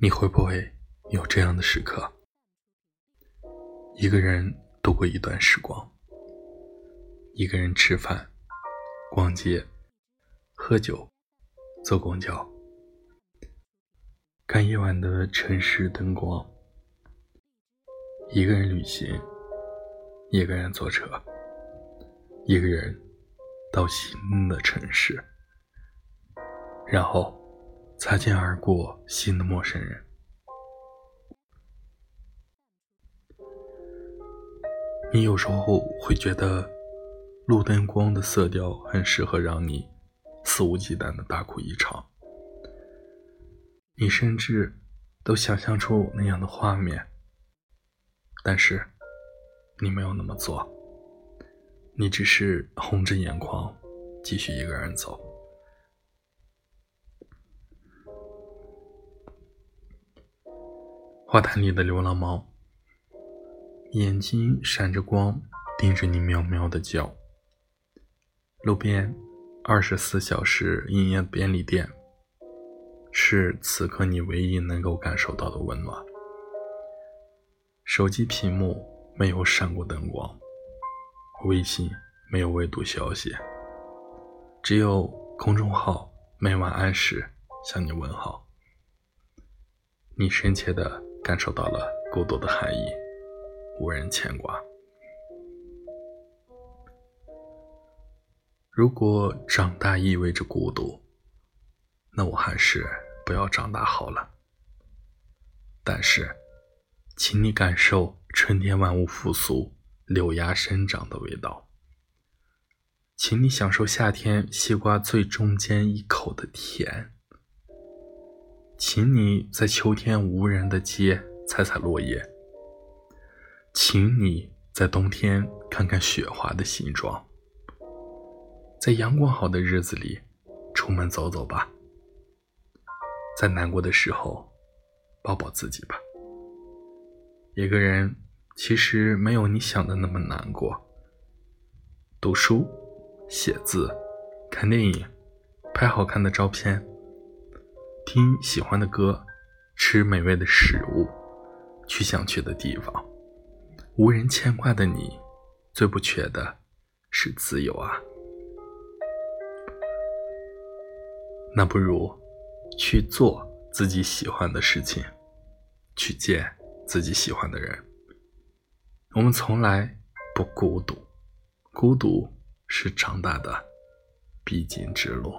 你会不会有这样的时刻？一个人度过一段时光，一个人吃饭、逛街、喝酒、坐公交，看夜晚的城市灯光，一个人旅行，一个人坐车，一个人到新的城市，然后。擦肩而过，新的陌生人。你有时候会觉得，路灯光的色调很适合让你肆无忌惮的大哭一场。你甚至都想象出那样的画面，但是你没有那么做，你只是红着眼眶，继续一个人走。花坛里的流浪猫，眼睛闪着光，盯着你喵喵的叫。路边二十四小时营业便利店，是此刻你唯一能够感受到的温暖。手机屏幕没有闪过灯光，微信没有未读消息，只有公众号每晚按时向你问好。你深切的。感受到了孤独的含义，无人牵挂。如果长大意味着孤独，那我还是不要长大好了。但是，请你感受春天万物复苏、柳芽生长的味道，请你享受夏天西瓜最中间一口的甜。请你在秋天无人的街踩踩落叶，请你在冬天看看雪花的形状，在阳光好的日子里出门走走吧，在难过的时候抱抱自己吧。一个人其实没有你想的那么难过，读书、写字、看电影、拍好看的照片。听喜欢的歌，吃美味的食物，去想去的地方，无人牵挂的你，最不缺的是自由啊！那不如去做自己喜欢的事情，去见自己喜欢的人。我们从来不孤独，孤独是长大的必经之路。